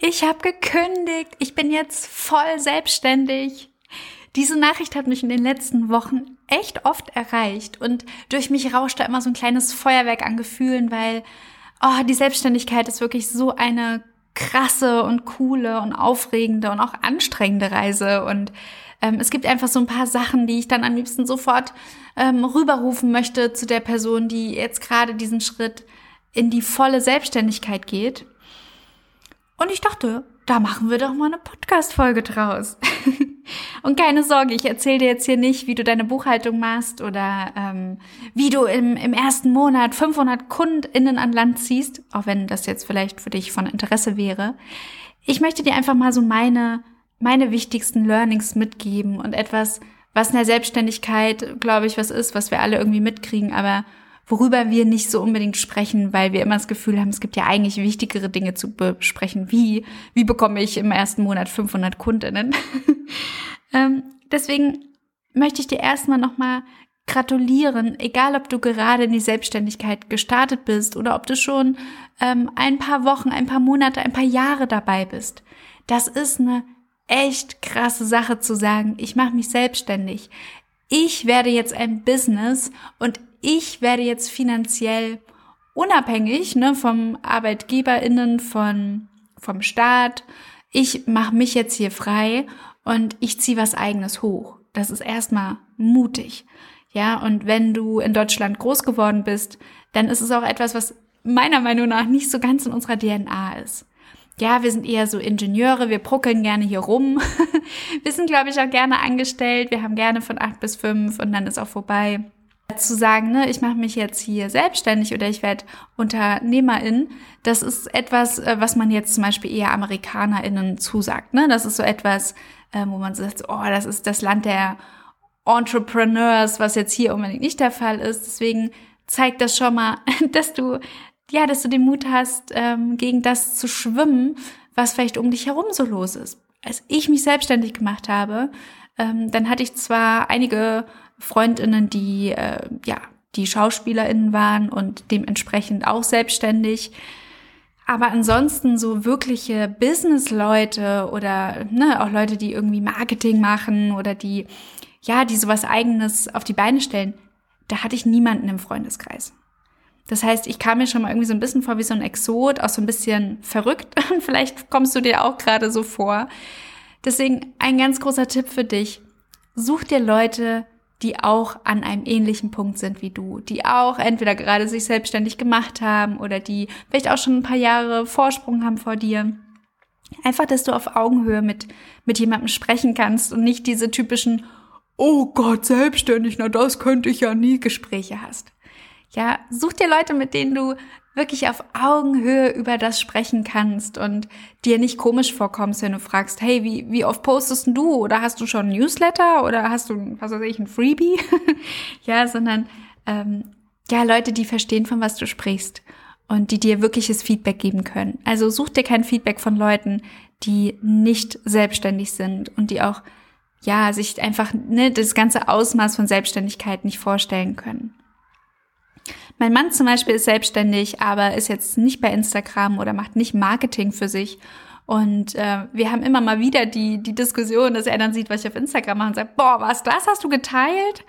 ich habe gekündigt. Ich bin jetzt voll selbstständig. Diese Nachricht hat mich in den letzten Wochen echt oft erreicht und durch mich rauscht da immer so ein kleines Feuerwerk an Gefühlen, weil oh, die Selbstständigkeit ist wirklich so eine krasse und coole und aufregende und auch anstrengende Reise und ähm, es gibt einfach so ein paar Sachen, die ich dann am liebsten sofort ähm, rüberrufen möchte zu der Person, die jetzt gerade diesen Schritt in die volle Selbstständigkeit geht. Und ich dachte, da machen wir doch mal eine Podcast-Folge draus. Und keine Sorge, ich erzähle dir jetzt hier nicht, wie du deine Buchhaltung machst oder ähm, wie du im, im ersten Monat 500 KundInnen an Land ziehst, auch wenn das jetzt vielleicht für dich von Interesse wäre. Ich möchte dir einfach mal so meine, meine wichtigsten Learnings mitgeben und etwas, was in der Selbstständigkeit, glaube ich, was ist, was wir alle irgendwie mitkriegen, aber worüber wir nicht so unbedingt sprechen, weil wir immer das Gefühl haben, es gibt ja eigentlich wichtigere Dinge zu besprechen, wie, wie bekomme ich im ersten Monat 500 Kundinnen. ähm, deswegen möchte ich dir erstmal nochmal gratulieren, egal ob du gerade in die Selbstständigkeit gestartet bist oder ob du schon ähm, ein paar Wochen, ein paar Monate, ein paar Jahre dabei bist. Das ist eine echt krasse Sache zu sagen, ich mache mich selbstständig. Ich werde jetzt ein Business und ich werde jetzt finanziell unabhängig ne, vom ArbeitgeberInnen, von, vom Staat. Ich mache mich jetzt hier frei und ich ziehe was eigenes hoch. Das ist erstmal mutig. Ja, und wenn du in Deutschland groß geworden bist, dann ist es auch etwas, was meiner Meinung nach nicht so ganz in unserer DNA ist. Ja, wir sind eher so Ingenieure, wir bruckeln gerne hier rum. wir sind, glaube ich, auch gerne angestellt. Wir haben gerne von acht bis fünf und dann ist auch vorbei zu sagen, ne, ich mache mich jetzt hier selbstständig oder ich werde Unternehmerin, das ist etwas, äh, was man jetzt zum Beispiel eher AmerikanerInnen zusagt. Ne? Das ist so etwas, ähm, wo man sagt, oh, das ist das Land der Entrepreneurs, was jetzt hier unbedingt nicht der Fall ist. Deswegen zeigt das schon mal, dass du, ja, dass du den Mut hast, ähm, gegen das zu schwimmen, was vielleicht um dich herum so los ist. Als ich mich selbstständig gemacht habe, ähm, dann hatte ich zwar einige Freundinnen, die äh, ja die Schauspielerinnen waren und dementsprechend auch selbstständig. Aber ansonsten so wirkliche Business-Leute oder ne, auch Leute, die irgendwie Marketing machen oder die ja, die sowas eigenes auf die Beine stellen, da hatte ich niemanden im Freundeskreis. Das heißt, ich kam mir schon mal irgendwie so ein bisschen vor wie so ein Exot, auch so ein bisschen verrückt. Vielleicht kommst du dir auch gerade so vor. Deswegen ein ganz großer Tipp für dich. Such dir Leute, die auch an einem ähnlichen Punkt sind wie du, die auch entweder gerade sich selbstständig gemacht haben oder die vielleicht auch schon ein paar Jahre Vorsprung haben vor dir. Einfach, dass du auf Augenhöhe mit, mit jemandem sprechen kannst und nicht diese typischen, oh Gott, selbstständig, na das könnte ich ja nie Gespräche hast. Ja, such dir Leute, mit denen du wirklich auf Augenhöhe über das sprechen kannst und dir nicht komisch vorkommst, wenn du fragst, hey, wie, wie oft postest du? Oder hast du schon ein Newsletter? Oder hast du, was weiß ich, ein Freebie? ja, sondern ähm, ja, Leute, die verstehen, von was du sprichst und die dir wirkliches Feedback geben können. Also such dir kein Feedback von Leuten, die nicht selbstständig sind und die auch ja sich einfach ne, das ganze Ausmaß von Selbstständigkeit nicht vorstellen können. Mein Mann zum Beispiel ist selbstständig, aber ist jetzt nicht bei Instagram oder macht nicht Marketing für sich. Und äh, wir haben immer mal wieder die, die Diskussion, dass er dann sieht, was ich auf Instagram mache und sagt, boah, was, das hast du geteilt?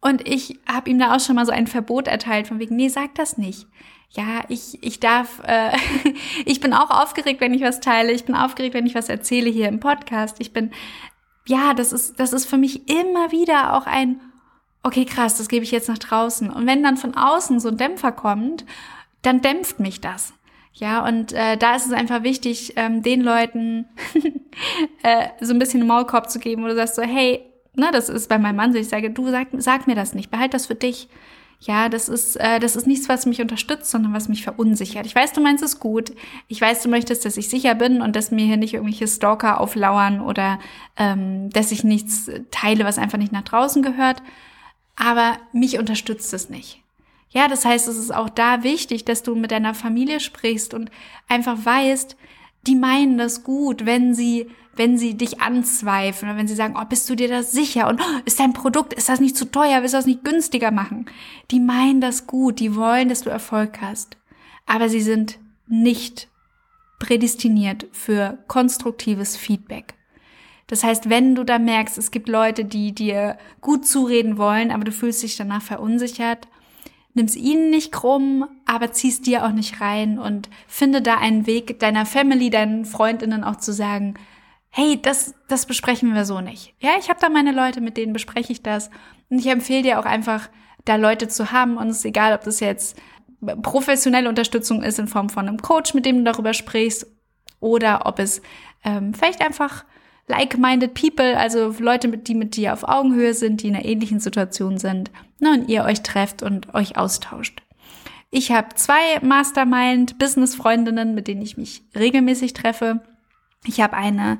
Und ich habe ihm da auch schon mal so ein Verbot erteilt, von wegen, nee, sag das nicht. Ja, ich, ich darf, äh, ich bin auch aufgeregt, wenn ich was teile. Ich bin aufgeregt, wenn ich was erzähle hier im Podcast. Ich bin, ja, das ist, das ist für mich immer wieder auch ein okay, krass, das gebe ich jetzt nach draußen. Und wenn dann von außen so ein Dämpfer kommt, dann dämpft mich das. Ja, und äh, da ist es einfach wichtig, ähm, den Leuten äh, so ein bisschen einen Maulkorb zu geben, wo du sagst so, hey, ne, das ist bei meinem Mann so, ich sage, du sag, sag mir das nicht, behalt das für dich. Ja, das ist, äh, das ist nichts, was mich unterstützt, sondern was mich verunsichert. Ich weiß, du meinst es gut. Ich weiß, du möchtest, dass ich sicher bin und dass mir hier nicht irgendwelche Stalker auflauern oder ähm, dass ich nichts teile, was einfach nicht nach draußen gehört aber mich unterstützt es nicht. Ja, das heißt, es ist auch da wichtig, dass du mit deiner Familie sprichst und einfach weißt, die meinen das gut, wenn sie, wenn sie dich anzweifeln oder wenn sie sagen, oh, bist du dir das sicher und oh, ist dein Produkt, ist das nicht zu teuer, willst du das nicht günstiger machen? Die meinen das gut, die wollen, dass du Erfolg hast, aber sie sind nicht prädestiniert für konstruktives Feedback. Das heißt, wenn du da merkst, es gibt Leute, die dir gut zureden wollen, aber du fühlst dich danach verunsichert, nimm's ihnen nicht krumm, aber ziehst dir auch nicht rein und finde da einen Weg, deiner Family, deinen Freundinnen auch zu sagen, hey, das, das besprechen wir so nicht. Ja, ich habe da meine Leute, mit denen bespreche ich das. Und ich empfehle dir auch einfach, da Leute zu haben. Und es ist egal, ob das jetzt professionelle Unterstützung ist in Form von einem Coach, mit dem du darüber sprichst, oder ob es ähm, vielleicht einfach like-minded people, also Leute, die mit dir auf Augenhöhe sind, die in einer ähnlichen Situation sind, ne, und ihr euch trefft und euch austauscht. Ich habe zwei Mastermind-Business-Freundinnen, mit denen ich mich regelmäßig treffe. Ich habe eine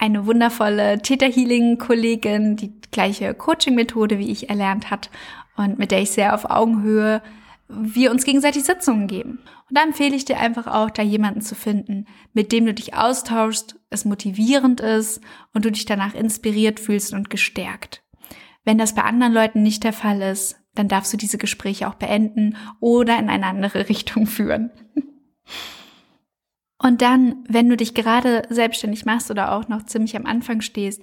eine wundervolle Theta Healing Kollegin, die gleiche Coaching Methode wie ich erlernt hat und mit der ich sehr auf Augenhöhe wir uns gegenseitig Sitzungen geben. Und da empfehle ich dir einfach auch, da jemanden zu finden, mit dem du dich austauschst, es motivierend ist und du dich danach inspiriert fühlst und gestärkt. Wenn das bei anderen Leuten nicht der Fall ist, dann darfst du diese Gespräche auch beenden oder in eine andere Richtung führen. Und dann, wenn du dich gerade selbstständig machst oder auch noch ziemlich am Anfang stehst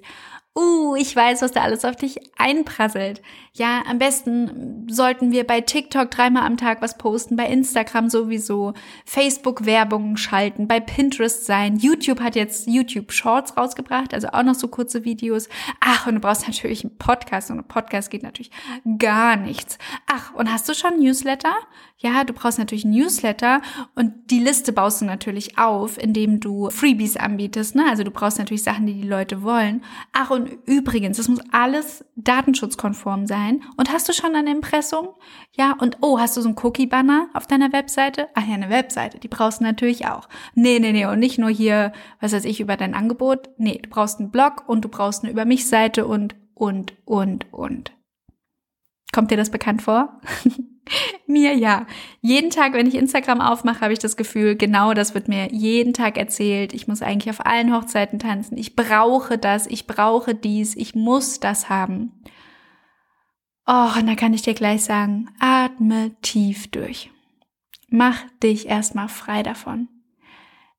uh, ich weiß, was da alles auf dich einprasselt. Ja, am besten sollten wir bei TikTok dreimal am Tag was posten, bei Instagram sowieso, Facebook Werbungen schalten, bei Pinterest sein. YouTube hat jetzt YouTube Shorts rausgebracht, also auch noch so kurze Videos. Ach, und du brauchst natürlich einen Podcast und ein Podcast geht natürlich gar nichts. Ach, und hast du schon Newsletter? Ja, du brauchst natürlich ein Newsletter und die Liste baust du natürlich auf, indem du Freebies anbietest. Ne? Also du brauchst natürlich Sachen, die die Leute wollen. Ach und übrigens, das muss alles datenschutzkonform sein. Und hast du schon ein Impressum? Ja, und oh, hast du so einen Cookie-Banner auf deiner Webseite? Ach ja, eine Webseite, die brauchst du natürlich auch. Nee, nee, nee, und nicht nur hier, was weiß ich, über dein Angebot. Nee, du brauchst einen Blog und du brauchst eine Über mich-Seite und, und, und, und. Kommt dir das bekannt vor? mir ja. Jeden Tag, wenn ich Instagram aufmache, habe ich das Gefühl, genau das wird mir jeden Tag erzählt. Ich muss eigentlich auf allen Hochzeiten tanzen. Ich brauche das, ich brauche dies, ich muss das haben. Oh, und da kann ich dir gleich sagen, atme tief durch. Mach dich erstmal frei davon.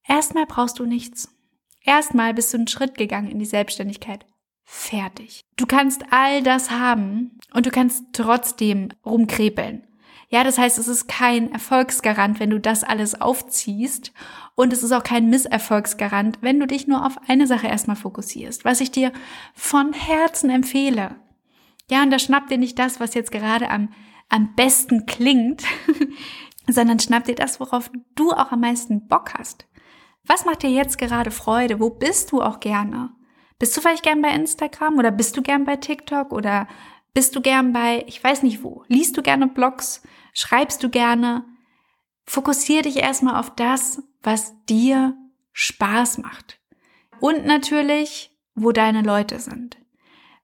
Erstmal brauchst du nichts. Erstmal bist du einen Schritt gegangen in die Selbstständigkeit. Fertig. Du kannst all das haben und du kannst trotzdem rumkrepeln. Ja, das heißt, es ist kein Erfolgsgarant, wenn du das alles aufziehst. Und es ist auch kein Misserfolgsgarant, wenn du dich nur auf eine Sache erstmal fokussierst. Was ich dir von Herzen empfehle. Ja, und da schnapp dir nicht das, was jetzt gerade am, am besten klingt, sondern schnapp dir das, worauf du auch am meisten Bock hast. Was macht dir jetzt gerade Freude? Wo bist du auch gerne? Bist du vielleicht gern bei Instagram oder bist du gern bei TikTok oder bist du gern bei, ich weiß nicht wo, liest du gerne Blogs, schreibst du gerne? Fokussier dich erstmal auf das, was dir Spaß macht. Und natürlich, wo deine Leute sind.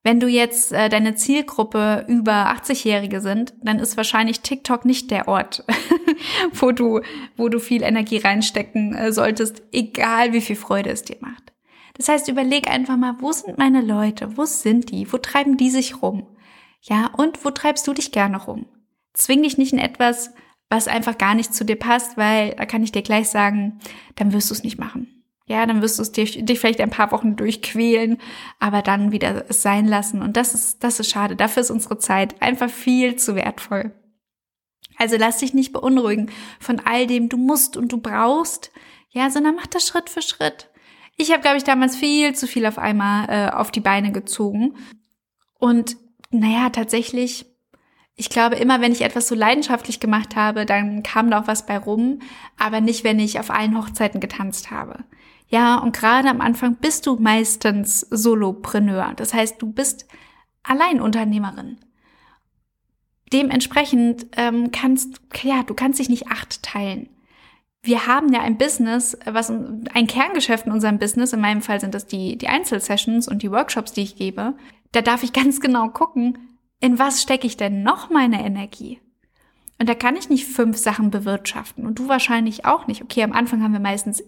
Wenn du jetzt äh, deine Zielgruppe über 80-Jährige sind, dann ist wahrscheinlich TikTok nicht der Ort, wo du, wo du viel Energie reinstecken äh, solltest, egal wie viel Freude es dir macht. Das heißt, überleg einfach mal, wo sind meine Leute? Wo sind die? Wo treiben die sich rum? Ja, und wo treibst du dich gerne rum? Zwing dich nicht in etwas, was einfach gar nicht zu dir passt, weil da kann ich dir gleich sagen, dann wirst du es nicht machen. Ja, dann wirst du es dir, dich vielleicht ein paar Wochen durchquälen, aber dann wieder es sein lassen. Und das ist, das ist schade. Dafür ist unsere Zeit einfach viel zu wertvoll. Also lass dich nicht beunruhigen von all dem, du musst und du brauchst, ja, sondern mach das Schritt für Schritt. Ich habe, glaube ich, damals viel zu viel auf einmal äh, auf die Beine gezogen. Und naja, tatsächlich, ich glaube, immer wenn ich etwas so leidenschaftlich gemacht habe, dann kam da auch was bei rum, aber nicht, wenn ich auf allen Hochzeiten getanzt habe. Ja, und gerade am Anfang bist du meistens Solopreneur. Das heißt, du bist Alleinunternehmerin. Dementsprechend ähm, kannst, ja, du kannst dich nicht acht teilen wir haben ja ein Business, was ein Kerngeschäft in unserem Business, in meinem Fall sind das die, die Einzelsessions und die Workshops, die ich gebe. Da darf ich ganz genau gucken, in was stecke ich denn noch meine Energie? Und da kann ich nicht fünf Sachen bewirtschaften und du wahrscheinlich auch nicht. Okay, am Anfang haben wir meistens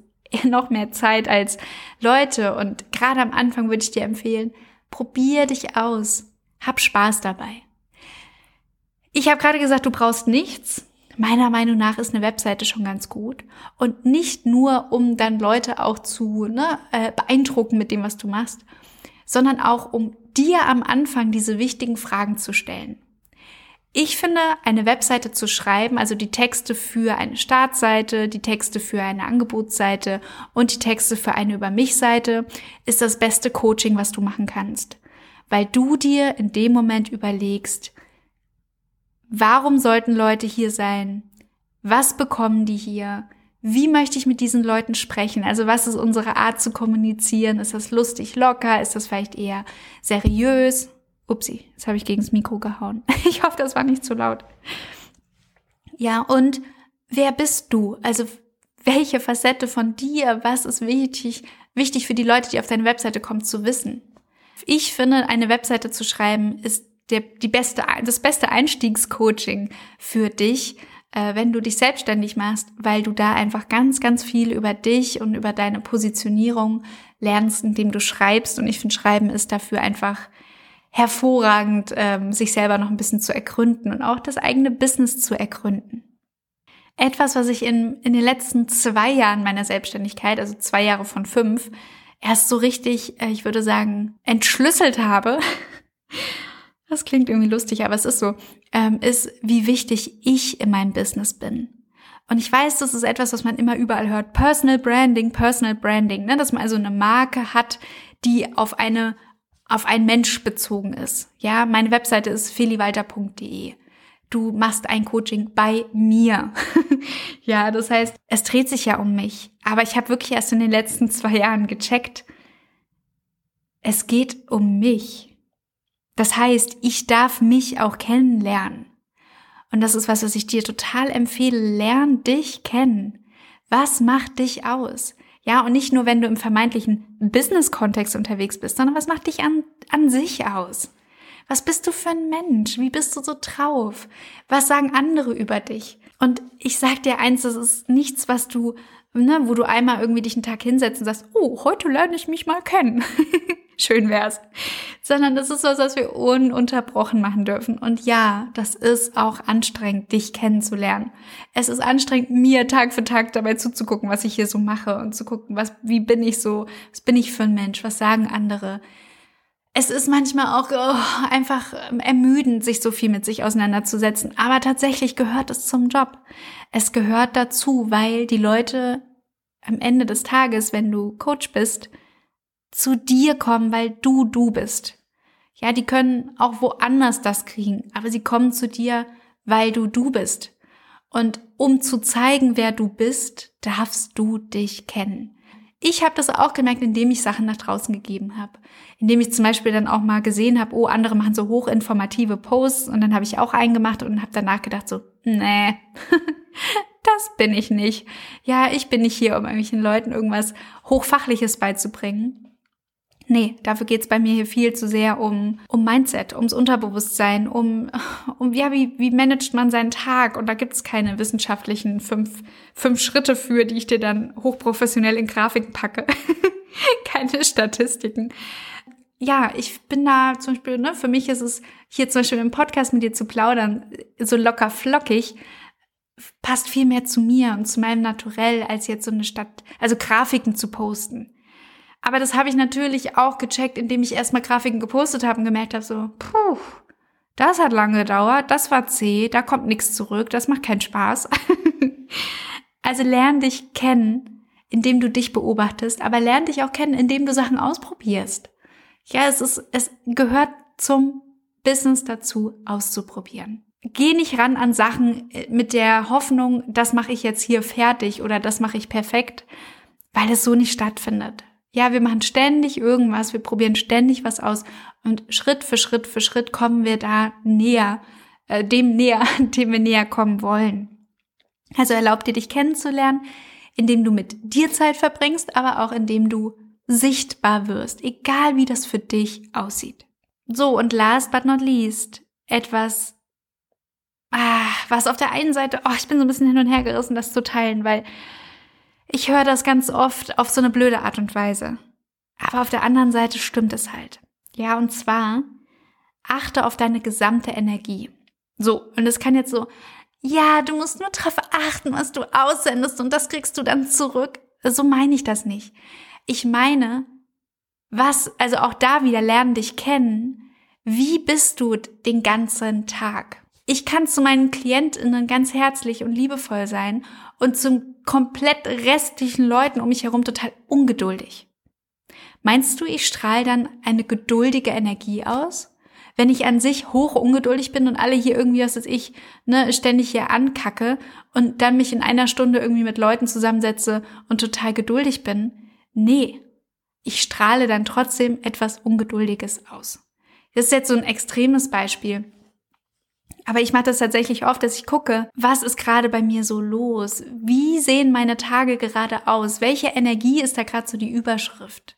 noch mehr Zeit als Leute und gerade am Anfang würde ich dir empfehlen, probier dich aus, hab Spaß dabei. Ich habe gerade gesagt, du brauchst nichts meiner Meinung nach ist eine Webseite schon ganz gut. Und nicht nur, um dann Leute auch zu ne, äh, beeindrucken mit dem, was du machst, sondern auch, um dir am Anfang diese wichtigen Fragen zu stellen. Ich finde, eine Webseite zu schreiben, also die Texte für eine Startseite, die Texte für eine Angebotsseite und die Texte für eine Über mich Seite, ist das beste Coaching, was du machen kannst. Weil du dir in dem Moment überlegst, warum sollten Leute hier sein? Was bekommen die hier? Wie möchte ich mit diesen Leuten sprechen? Also was ist unsere Art zu kommunizieren? Ist das lustig, locker? Ist das vielleicht eher seriös? Upsi, jetzt habe ich gegen das Mikro gehauen. Ich hoffe, das war nicht zu laut. Ja, und wer bist du? Also welche Facette von dir, was ist wichtig, wichtig für die Leute, die auf deine Webseite kommen, zu wissen? Ich finde, eine Webseite zu schreiben ist der, die beste, das beste Einstiegscoaching für dich, äh, wenn du dich selbstständig machst, weil du da einfach ganz, ganz viel über dich und über deine Positionierung lernst, indem du schreibst. Und ich finde, Schreiben ist dafür einfach hervorragend, ähm, sich selber noch ein bisschen zu ergründen und auch das eigene Business zu ergründen. Etwas, was ich in, in den letzten zwei Jahren meiner Selbstständigkeit, also zwei Jahre von fünf, erst so richtig, äh, ich würde sagen, entschlüsselt habe, das klingt irgendwie lustig, aber es ist so, ähm, ist, wie wichtig ich in meinem Business bin. Und ich weiß, das ist etwas, was man immer überall hört. Personal Branding, Personal Branding, ne? dass man also eine Marke hat, die auf eine auf einen Mensch bezogen ist. Ja, meine Webseite ist feliwalter.de. Du machst ein Coaching bei mir. ja, das heißt, es dreht sich ja um mich. Aber ich habe wirklich erst in den letzten zwei Jahren gecheckt, es geht um mich. Das heißt, ich darf mich auch kennenlernen. Und das ist was, was ich dir total empfehle. Lern dich kennen. Was macht dich aus? Ja, und nicht nur, wenn du im vermeintlichen Business-Kontext unterwegs bist, sondern was macht dich an, an sich aus? Was bist du für ein Mensch? Wie bist du so drauf? Was sagen andere über dich? Und ich sag dir eins, das ist nichts, was du, ne, wo du einmal irgendwie dich einen Tag hinsetzt und sagst, oh, heute lerne ich mich mal kennen. Schön wär's. Sondern das ist was, was wir ununterbrochen machen dürfen. Und ja, das ist auch anstrengend, dich kennenzulernen. Es ist anstrengend, mir Tag für Tag dabei zuzugucken, was ich hier so mache und zu gucken, was, wie bin ich so, was bin ich für ein Mensch, was sagen andere. Es ist manchmal auch oh, einfach ermüdend, sich so viel mit sich auseinanderzusetzen. Aber tatsächlich gehört es zum Job. Es gehört dazu, weil die Leute am Ende des Tages, wenn du Coach bist, zu dir kommen, weil du du bist. Ja, die können auch woanders das kriegen, aber sie kommen zu dir, weil du du bist. Und um zu zeigen, wer du bist, darfst du dich kennen. Ich habe das auch gemerkt, indem ich Sachen nach draußen gegeben habe. Indem ich zum Beispiel dann auch mal gesehen habe, oh, andere machen so hochinformative Posts und dann habe ich auch einen gemacht und habe danach gedacht so, nee, das bin ich nicht. Ja, ich bin nicht hier, um irgendwelchen Leuten irgendwas Hochfachliches beizubringen. Nee, dafür geht's bei mir hier viel zu sehr um, um Mindset, ums Unterbewusstsein, um, um ja, wie, wie managt man seinen Tag? Und da gibt's keine wissenschaftlichen fünf, fünf Schritte für, die ich dir dann hochprofessionell in Grafiken packe. keine Statistiken. Ja, ich bin da zum Beispiel, ne, für mich ist es hier zum Beispiel im Podcast mit dir zu plaudern, so locker flockig, passt viel mehr zu mir und zu meinem Naturell, als jetzt so eine Stadt, also Grafiken zu posten. Aber das habe ich natürlich auch gecheckt, indem ich erstmal Grafiken gepostet habe und gemerkt habe, so, puh, das hat lange gedauert, das war zäh, da kommt nichts zurück, das macht keinen Spaß. also lern dich kennen, indem du dich beobachtest, aber lern dich auch kennen, indem du Sachen ausprobierst. Ja, es ist, es gehört zum Business dazu, auszuprobieren. Geh nicht ran an Sachen äh, mit der Hoffnung, das mache ich jetzt hier fertig oder das mache ich perfekt, weil es so nicht stattfindet. Ja, wir machen ständig irgendwas, wir probieren ständig was aus und Schritt für Schritt für Schritt kommen wir da näher, äh, dem näher, dem wir näher kommen wollen. Also erlaub dir, dich kennenzulernen, indem du mit dir Zeit verbringst, aber auch indem du sichtbar wirst, egal wie das für dich aussieht. So, und last but not least, etwas, ah, was auf der einen Seite, oh, ich bin so ein bisschen hin und her gerissen, das zu teilen, weil ich höre das ganz oft auf so eine blöde Art und Weise. Aber auf der anderen Seite stimmt es halt. Ja, und zwar achte auf deine gesamte Energie. So, und es kann jetzt so ja, du musst nur darauf achten, was du aussendest und das kriegst du dann zurück. So meine ich das nicht. Ich meine, was, also auch da wieder lernen dich kennen. Wie bist du den ganzen Tag? Ich kann zu meinen KlientInnen ganz herzlich und liebevoll sein und zum komplett restlichen Leuten um mich herum total ungeduldig. Meinst du, ich strahle dann eine geduldige Energie aus? Wenn ich an sich hoch ungeduldig bin und alle hier irgendwie, was weiß ich, ne, ständig hier ankacke und dann mich in einer Stunde irgendwie mit Leuten zusammensetze und total geduldig bin? Nee. Ich strahle dann trotzdem etwas Ungeduldiges aus. Das ist jetzt so ein extremes Beispiel. Aber ich mache das tatsächlich oft, dass ich gucke, was ist gerade bei mir so los? Wie sehen meine Tage gerade aus? Welche Energie ist da gerade so die Überschrift?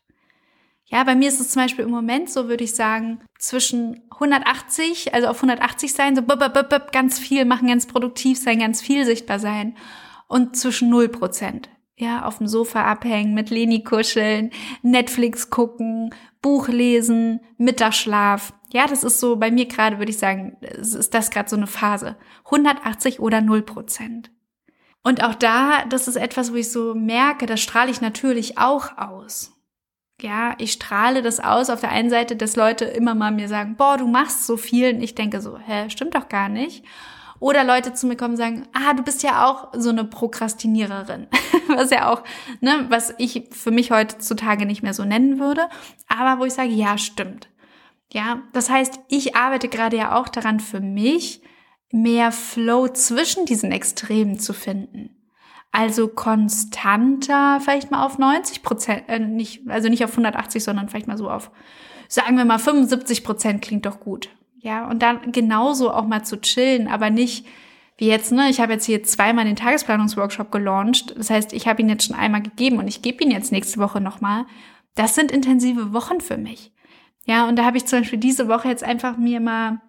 Ja, bei mir ist es zum Beispiel im Moment so, würde ich sagen, zwischen 180, also auf 180 sein, so ganz viel machen, ganz produktiv sein, ganz viel sichtbar sein und zwischen 0 Prozent. Ja, auf dem Sofa abhängen, mit Leni kuscheln, Netflix gucken, Buch lesen, Mittagsschlaf. Ja, das ist so bei mir gerade, würde ich sagen, ist das gerade so eine Phase. 180 oder 0 Prozent. Und auch da, das ist etwas, wo ich so merke, das strahle ich natürlich auch aus ja, ich strahle das aus auf der einen Seite, dass Leute immer mal mir sagen, boah, du machst so viel. Und ich denke so, hä, stimmt doch gar nicht. Oder Leute zu mir kommen und sagen, ah, du bist ja auch so eine Prokrastiniererin. was ja auch, ne, was ich für mich heutzutage nicht mehr so nennen würde. Aber wo ich sage, ja, stimmt. Ja, das heißt, ich arbeite gerade ja auch daran für mich, mehr Flow zwischen diesen Extremen zu finden. Also konstanter, vielleicht mal auf 90 Prozent, äh, nicht, also nicht auf 180, sondern vielleicht mal so auf, sagen wir mal 75 Prozent klingt doch gut. Ja, und dann genauso auch mal zu chillen, aber nicht wie jetzt, ne, ich habe jetzt hier zweimal den Tagesplanungsworkshop gelauncht. Das heißt, ich habe ihn jetzt schon einmal gegeben und ich gebe ihn jetzt nächste Woche nochmal. Das sind intensive Wochen für mich. Ja, und da habe ich zum Beispiel diese Woche jetzt einfach mir mal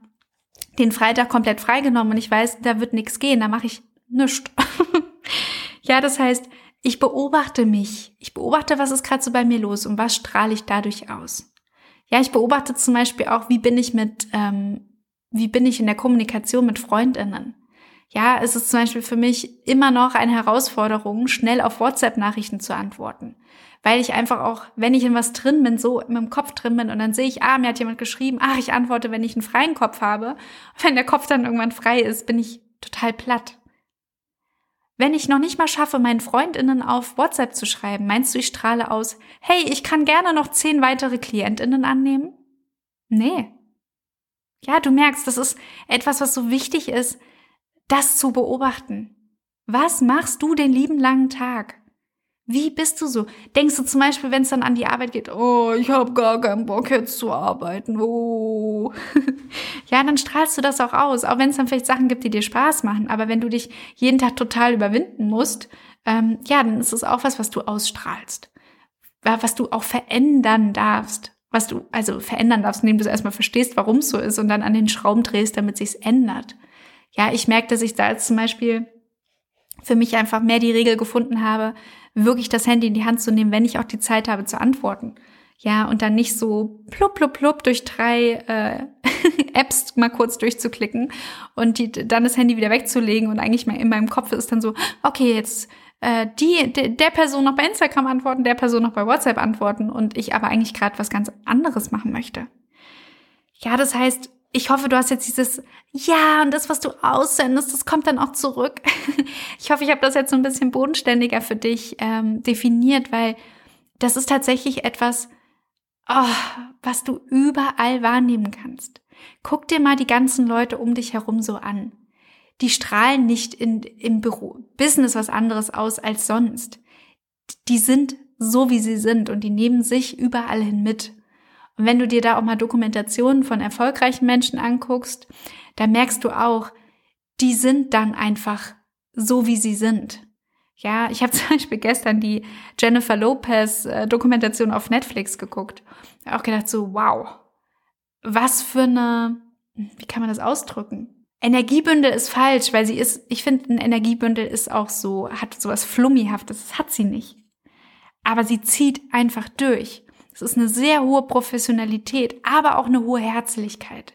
den Freitag komplett freigenommen und ich weiß, da wird nichts gehen, da mache ich nichts. Ja, das heißt, ich beobachte mich. Ich beobachte, was ist gerade so bei mir los und was strahle ich dadurch aus. Ja, ich beobachte zum Beispiel auch, wie bin ich mit, ähm, wie bin ich in der Kommunikation mit Freundinnen. Ja, es ist zum Beispiel für mich immer noch eine Herausforderung, schnell auf WhatsApp-Nachrichten zu antworten. Weil ich einfach auch, wenn ich in was drin bin, so in meinem Kopf drin bin und dann sehe ich, ah, mir hat jemand geschrieben, ach, ich antworte, wenn ich einen freien Kopf habe. Wenn der Kopf dann irgendwann frei ist, bin ich total platt. Wenn ich noch nicht mal schaffe, meinen Freundinnen auf WhatsApp zu schreiben, meinst du, ich strahle aus, hey, ich kann gerne noch zehn weitere Klientinnen annehmen? Nee. Ja, du merkst, das ist etwas, was so wichtig ist, das zu beobachten. Was machst du den lieben langen Tag? Wie bist du so? Denkst du zum Beispiel, wenn es dann an die Arbeit geht, oh, ich habe gar keinen Bock jetzt zu arbeiten, oh. ja, dann strahlst du das auch aus, auch wenn es dann vielleicht Sachen gibt, die dir Spaß machen. Aber wenn du dich jeden Tag total überwinden musst, ähm, ja, dann ist es auch was, was du ausstrahlst. Was du auch verändern darfst. Was du also verändern darfst, indem du erstmal verstehst, warum es so ist und dann an den Schrauben drehst, damit sich's ändert. Ja, ich merke, dass ich da jetzt zum Beispiel für mich einfach mehr die Regel gefunden habe, wirklich das Handy in die Hand zu nehmen, wenn ich auch die Zeit habe zu antworten. Ja, und dann nicht so plupp, plupp, plupp durch drei äh, Apps mal kurz durchzuklicken und die, dann das Handy wieder wegzulegen und eigentlich mal in meinem Kopf ist dann so, okay, jetzt äh, die, de, der Person noch bei Instagram antworten, der Person noch bei WhatsApp antworten und ich aber eigentlich gerade was ganz anderes machen möchte. Ja, das heißt, ich hoffe, du hast jetzt dieses Ja und das, was du aussendest, das kommt dann auch zurück. ich hoffe, ich habe das jetzt so ein bisschen bodenständiger für dich ähm, definiert, weil das ist tatsächlich etwas, oh, was du überall wahrnehmen kannst. Guck dir mal die ganzen Leute um dich herum so an. Die strahlen nicht in, im Büro, Business was anderes aus als sonst. Die sind so, wie sie sind und die nehmen sich überall hin mit. Und wenn du dir da auch mal Dokumentationen von erfolgreichen Menschen anguckst, da merkst du auch, die sind dann einfach so, wie sie sind. Ja, ich habe zum Beispiel gestern die Jennifer Lopez äh, Dokumentation auf Netflix geguckt. Auch gedacht so, wow, was für eine, wie kann man das ausdrücken? Energiebündel ist falsch, weil sie ist, ich finde, ein Energiebündel ist auch so, hat sowas Flummihaftes, das hat sie nicht. Aber sie zieht einfach durch. Es ist eine sehr hohe Professionalität, aber auch eine hohe Herzlichkeit.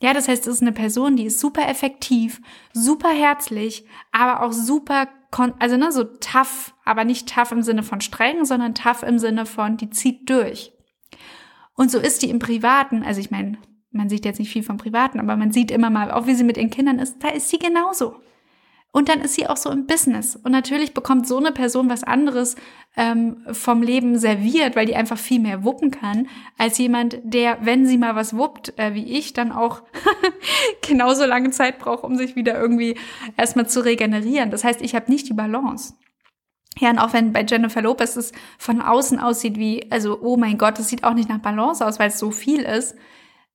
Ja, das heißt, es ist eine Person, die ist super effektiv, super herzlich, aber auch super, also ne, so tough, aber nicht tough im Sinne von streng, sondern tough im Sinne von, die zieht durch. Und so ist die im Privaten, also ich meine, man sieht jetzt nicht viel vom Privaten, aber man sieht immer mal, auch wie sie mit ihren Kindern ist, da ist sie genauso. Und dann ist sie auch so im Business. Und natürlich bekommt so eine Person was anderes ähm, vom Leben serviert, weil die einfach viel mehr wuppen kann, als jemand, der, wenn sie mal was wuppt, äh, wie ich, dann auch genauso lange Zeit braucht, um sich wieder irgendwie erstmal zu regenerieren. Das heißt, ich habe nicht die Balance. Ja, und auch wenn bei Jennifer Lopez es von außen aussieht wie, also, oh mein Gott, es sieht auch nicht nach Balance aus, weil es so viel ist.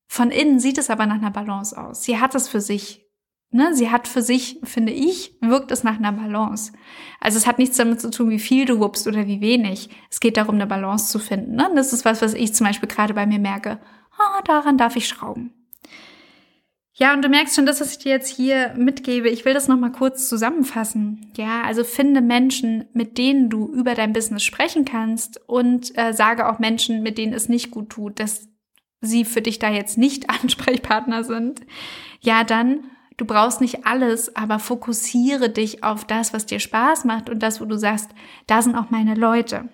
Von innen sieht es aber nach einer Balance aus. Sie hat es für sich Ne, sie hat für sich, finde ich, wirkt es nach einer Balance. Also es hat nichts damit zu tun, wie viel du wuppst oder wie wenig. Es geht darum, eine Balance zu finden. Ne? Das ist was, was ich zum Beispiel gerade bei mir merke. Ah, daran darf ich schrauben. Ja, und du merkst schon, das, was ich dir jetzt hier mitgebe, ich will das nochmal kurz zusammenfassen. Ja, also finde Menschen, mit denen du über dein Business sprechen kannst und äh, sage auch Menschen, mit denen es nicht gut tut, dass sie für dich da jetzt nicht Ansprechpartner sind. Ja, dann Du brauchst nicht alles, aber fokussiere dich auf das, was dir Spaß macht und das, wo du sagst, da sind auch meine Leute.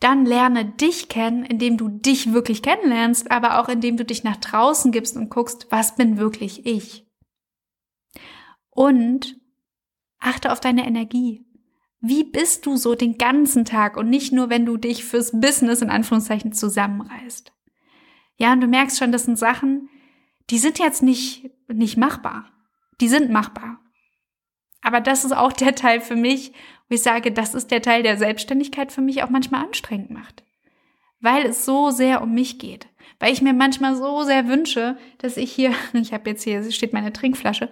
Dann lerne dich kennen, indem du dich wirklich kennenlernst, aber auch indem du dich nach draußen gibst und guckst, was bin wirklich ich. Und achte auf deine Energie. Wie bist du so den ganzen Tag und nicht nur, wenn du dich fürs Business in Anführungszeichen zusammenreißt? Ja, und du merkst schon, das sind Sachen, die sind jetzt nicht, nicht machbar. Die sind machbar. Aber das ist auch der Teil für mich, wo ich sage, das ist der Teil der Selbstständigkeit für mich auch manchmal anstrengend macht. Weil es so sehr um mich geht. Weil ich mir manchmal so sehr wünsche, dass ich hier, ich habe jetzt hier, steht meine Trinkflasche,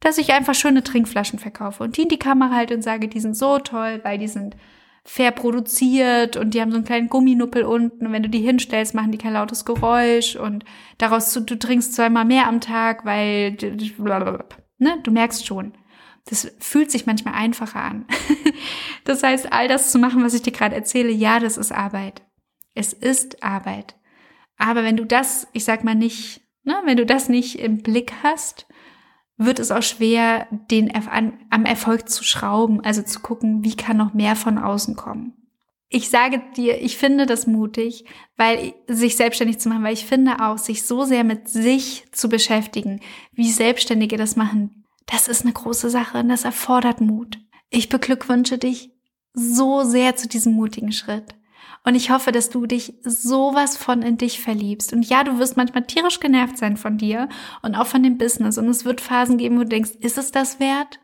dass ich einfach schöne Trinkflaschen verkaufe und die in die Kamera halte und sage, die sind so toll, weil die sind fair produziert und die haben so einen kleinen Gumminuppel unten und wenn du die hinstellst, machen die kein lautes Geräusch und daraus du, du trinkst zweimal mehr am Tag, weil ne, du merkst schon. Das fühlt sich manchmal einfacher an. das heißt, all das zu machen, was ich dir gerade erzähle, ja, das ist Arbeit. Es ist Arbeit. Aber wenn du das, ich sag mal nicht, ne, wenn du das nicht im Blick hast, wird es auch schwer, den am Erfolg zu schrauben, also zu gucken, wie kann noch mehr von außen kommen. Ich sage dir, ich finde das mutig, weil sich selbstständig zu machen, weil ich finde auch, sich so sehr mit sich zu beschäftigen, wie Selbstständige das machen, das ist eine große Sache und das erfordert Mut. Ich beglückwünsche dich so sehr zu diesem mutigen Schritt. Und ich hoffe, dass du dich sowas von in dich verliebst. Und ja, du wirst manchmal tierisch genervt sein von dir und auch von dem Business. Und es wird Phasen geben, wo du denkst, ist es das wert?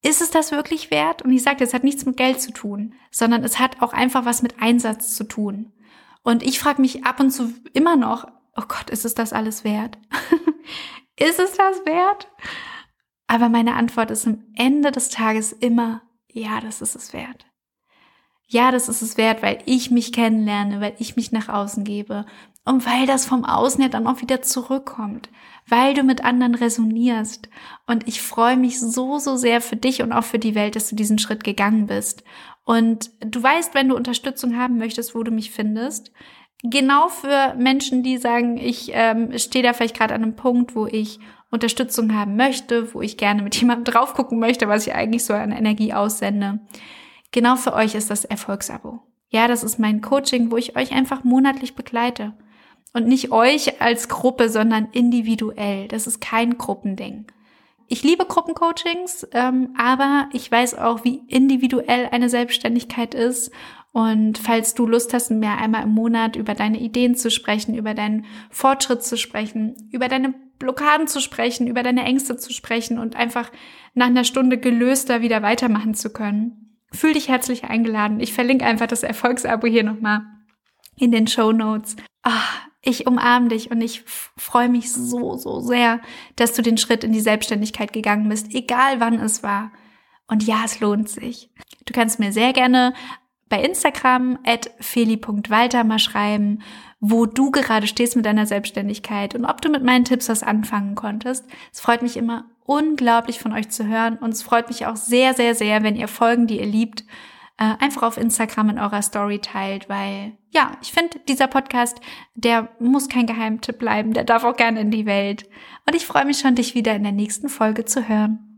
Ist es das wirklich wert? Und ich sage, es hat nichts mit Geld zu tun, sondern es hat auch einfach was mit Einsatz zu tun. Und ich frage mich ab und zu immer noch, oh Gott, ist es das alles wert? ist es das wert? Aber meine Antwort ist am Ende des Tages immer, ja, das ist es wert ja, das ist es wert, weil ich mich kennenlerne, weil ich mich nach außen gebe und weil das vom Außen ja dann auch wieder zurückkommt, weil du mit anderen resonierst. Und ich freue mich so, so sehr für dich und auch für die Welt, dass du diesen Schritt gegangen bist. Und du weißt, wenn du Unterstützung haben möchtest, wo du mich findest. Genau für Menschen, die sagen, ich ähm, stehe da vielleicht gerade an einem Punkt, wo ich Unterstützung haben möchte, wo ich gerne mit jemandem drauf gucken möchte, was ich eigentlich so an Energie aussende. Genau für euch ist das Erfolgsabo. Ja, das ist mein Coaching, wo ich euch einfach monatlich begleite. Und nicht euch als Gruppe, sondern individuell. Das ist kein Gruppending. Ich liebe Gruppencoachings, ähm, aber ich weiß auch, wie individuell eine Selbstständigkeit ist. Und falls du Lust hast, mehr einmal im Monat über deine Ideen zu sprechen, über deinen Fortschritt zu sprechen, über deine Blockaden zu sprechen, über deine Ängste zu sprechen und einfach nach einer Stunde gelöster wieder weitermachen zu können, Fühl dich herzlich eingeladen. Ich verlinke einfach das Erfolgsabo hier nochmal in den Show Notes. Ach, ich umarme dich und ich freue mich so, so sehr, dass du den Schritt in die Selbstständigkeit gegangen bist, egal wann es war. Und ja, es lohnt sich. Du kannst mir sehr gerne bei Instagram at feli.walter mal schreiben, wo du gerade stehst mit deiner Selbstständigkeit und ob du mit meinen Tipps was anfangen konntest. Es freut mich immer unglaublich von euch zu hören und es freut mich auch sehr, sehr, sehr, wenn ihr Folgen, die ihr liebt, äh, einfach auf Instagram in eurer Story teilt, weil ja, ich finde, dieser Podcast, der muss kein Geheimtipp bleiben, der darf auch gerne in die Welt. Und ich freue mich schon, dich wieder in der nächsten Folge zu hören.